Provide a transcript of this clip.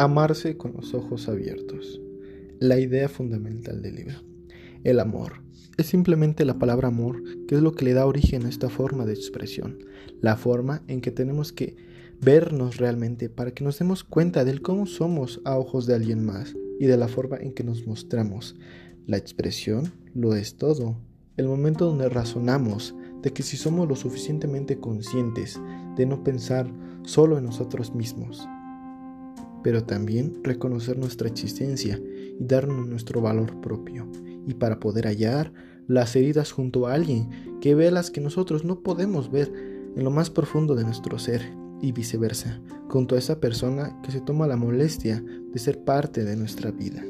Amarse con los ojos abiertos. La idea fundamental del libro. El amor. Es simplemente la palabra amor que es lo que le da origen a esta forma de expresión. La forma en que tenemos que vernos realmente para que nos demos cuenta del cómo somos a ojos de alguien más y de la forma en que nos mostramos. La expresión lo es todo. El momento donde razonamos de que si somos lo suficientemente conscientes de no pensar solo en nosotros mismos, pero también reconocer nuestra existencia y darnos nuestro valor propio, y para poder hallar las heridas junto a alguien que ve las que nosotros no podemos ver en lo más profundo de nuestro ser, y viceversa, junto a esa persona que se toma la molestia de ser parte de nuestra vida.